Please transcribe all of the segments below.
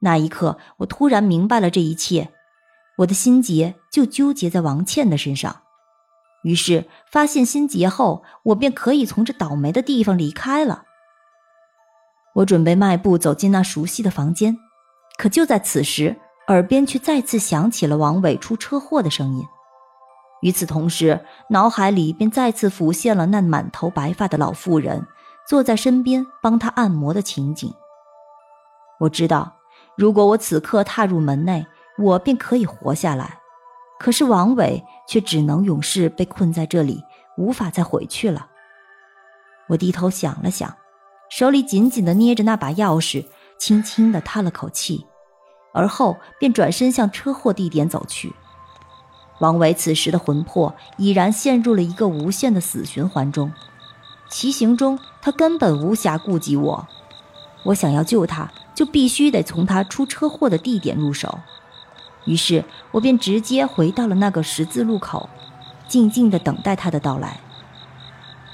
那一刻，我突然明白了这一切，我的心结就纠结在王倩的身上。于是发现心结后，我便可以从这倒霉的地方离开了。我准备迈步走进那熟悉的房间，可就在此时，耳边却再次响起了王伟出车祸的声音。与此同时，脑海里便再次浮现了那满头白发的老妇人坐在身边帮他按摩的情景。我知道。如果我此刻踏入门内，我便可以活下来。可是王伟却只能永世被困在这里，无法再回去了。我低头想了想，手里紧紧地捏着那把钥匙，轻轻地叹了口气，而后便转身向车祸地点走去。王伟此时的魂魄已然陷入了一个无限的死循环中，骑行中他根本无暇顾及我。我想要救他。就必须得从他出车祸的地点入手，于是我便直接回到了那个十字路口，静静地等待他的到来。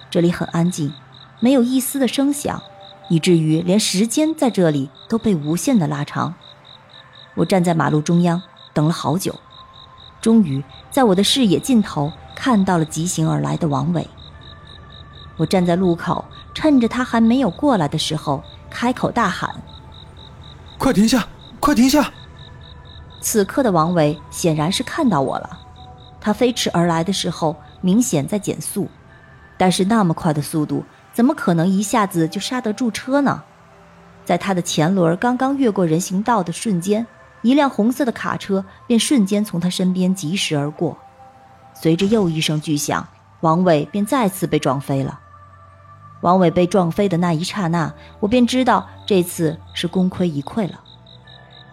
这里很安静，没有一丝的声响，以至于连时间在这里都被无限的拉长。我站在马路中央等了好久，终于在我的视野尽头看到了疾行而来的王伟。我站在路口，趁着他还没有过来的时候，开口大喊。快停下！快停下！此刻的王伟显然是看到我了，他飞驰而来的时候明显在减速，但是那么快的速度，怎么可能一下子就刹得住车呢？在他的前轮刚刚越过人行道的瞬间，一辆红色的卡车便瞬间从他身边疾驶而过，随着又一声巨响，王伟便再次被撞飞了。王伟被撞飞的那一刹那，我便知道这次是功亏一篑了。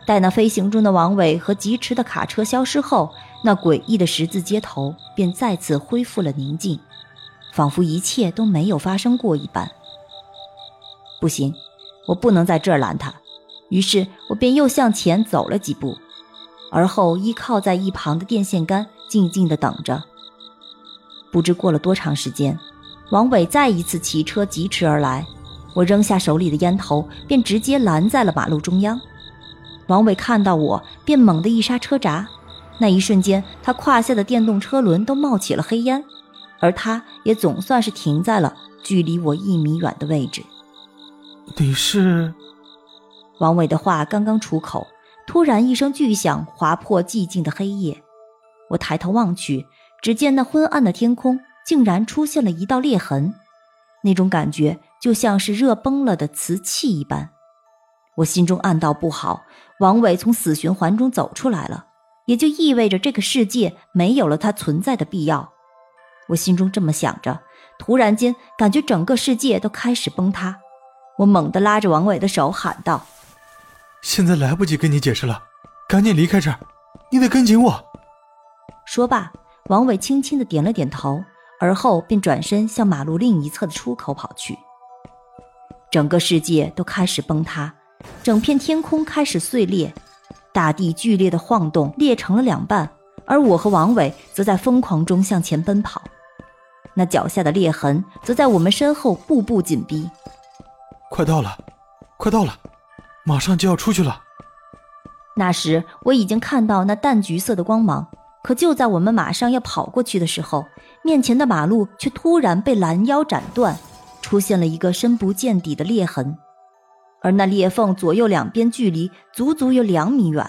待那飞行中的王伟和疾驰的卡车消失后，那诡异的十字街头便再次恢复了宁静，仿佛一切都没有发生过一般。不行，我不能在这儿拦他。于是我便又向前走了几步，而后依靠在一旁的电线杆，静静地等着。不知过了多长时间。王伟再一次骑车疾驰而来，我扔下手里的烟头，便直接拦在了马路中央。王伟看到我，便猛地一刹车闸，那一瞬间，他胯下的电动车轮都冒起了黑烟，而他也总算是停在了距离我一米远的位置。你是？王伟的话刚刚出口，突然一声巨响划破寂静的黑夜。我抬头望去，只见那昏暗的天空。竟然出现了一道裂痕，那种感觉就像是热崩了的瓷器一般。我心中暗道不好，王伟从死循环中走出来了，也就意味着这个世界没有了他存在的必要。我心中这么想着，突然间感觉整个世界都开始崩塌。我猛地拉着王伟的手，喊道：“现在来不及跟你解释了，赶紧离开这儿，你得跟紧我。”说罢，王伟轻轻的点了点头。而后便转身向马路另一侧的出口跑去。整个世界都开始崩塌，整片天空开始碎裂，大地剧烈的晃动，裂成了两半。而我和王伟则在疯狂中向前奔跑，那脚下的裂痕则在我们身后步步紧逼。快到了，快到了，马上就要出去了。那时我已经看到那淡橘色的光芒。可就在我们马上要跑过去的时候，面前的马路却突然被拦腰斩断，出现了一个深不见底的裂痕，而那裂缝左右两边距离足足有两米远。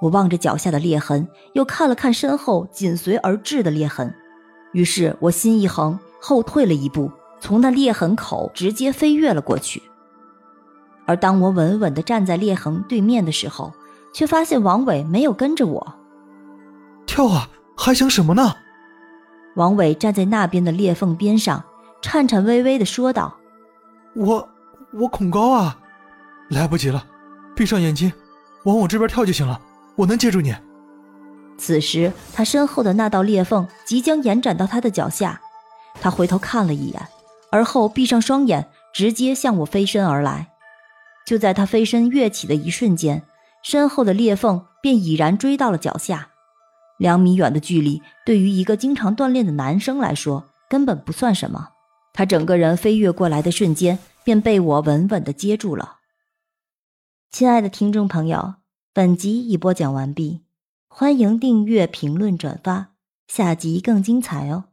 我望着脚下的裂痕，又看了看身后紧随而至的裂痕，于是我心一横，后退了一步，从那裂痕口直接飞跃了过去。而当我稳稳地站在裂痕对面的时候，却发现王伟没有跟着我。跳啊！还想什么呢？王伟站在那边的裂缝边上，颤颤巍巍的说道：“我我恐高啊，来不及了，闭上眼睛，往我这边跳就行了，我能接住你。此时，他身后的那道裂缝即将延展到他的脚下，他回头看了一眼，而后闭上双眼，直接向我飞身而来。就在他飞身跃起的一瞬间，身后的裂缝便已然追到了脚下。两米远的距离，对于一个经常锻炼的男生来说，根本不算什么。他整个人飞跃过来的瞬间，便被我稳稳地接住了。亲爱的听众朋友，本集已播讲完毕，欢迎订阅、评论、转发，下集更精彩哦。